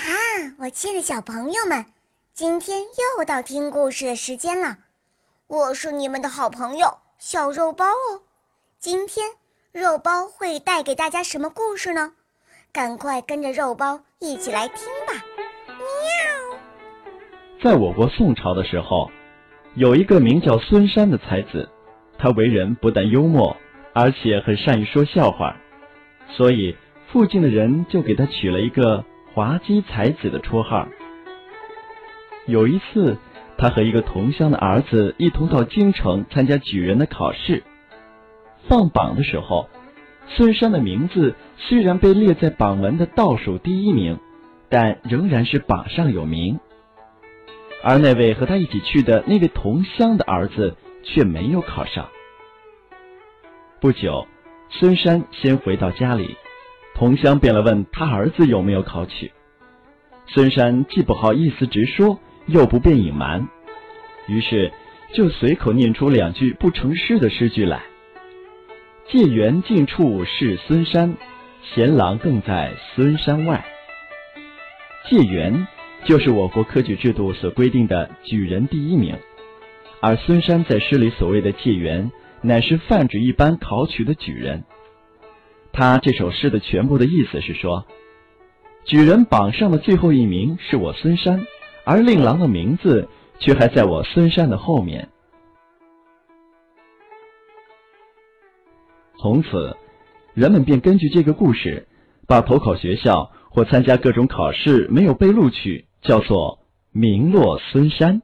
哈，我亲爱的小朋友们，今天又到听故事的时间了。我是你们的好朋友小肉包哦。今天肉包会带给大家什么故事呢？赶快跟着肉包一起来听吧。喵。在我国宋朝的时候，有一个名叫孙山的才子，他为人不但幽默，而且很善于说笑话，所以附近的人就给他取了一个。滑稽才子的绰号。有一次，他和一个同乡的儿子一同到京城参加举人的考试。放榜的时候，孙山的名字虽然被列在榜文的倒数第一名，但仍然是榜上有名。而那位和他一起去的那位同乡的儿子却没有考上。不久，孙山先回到家里。同乡便来问他儿子有没有考取，孙山既不好意思直说，又不便隐瞒，于是就随口念出两句不成诗的诗句来：“借园近处是孙山，贤郎更在孙山外。”借园就是我国科举制度所规定的举人第一名，而孙山在诗里所谓的借园，乃是泛指一般考取的举人。他这首诗的全部的意思是说，举人榜上的最后一名是我孙山，而令郎的名字却还在我孙山的后面。从此，人们便根据这个故事，把投考学校或参加各种考试没有被录取，叫做名落孙山。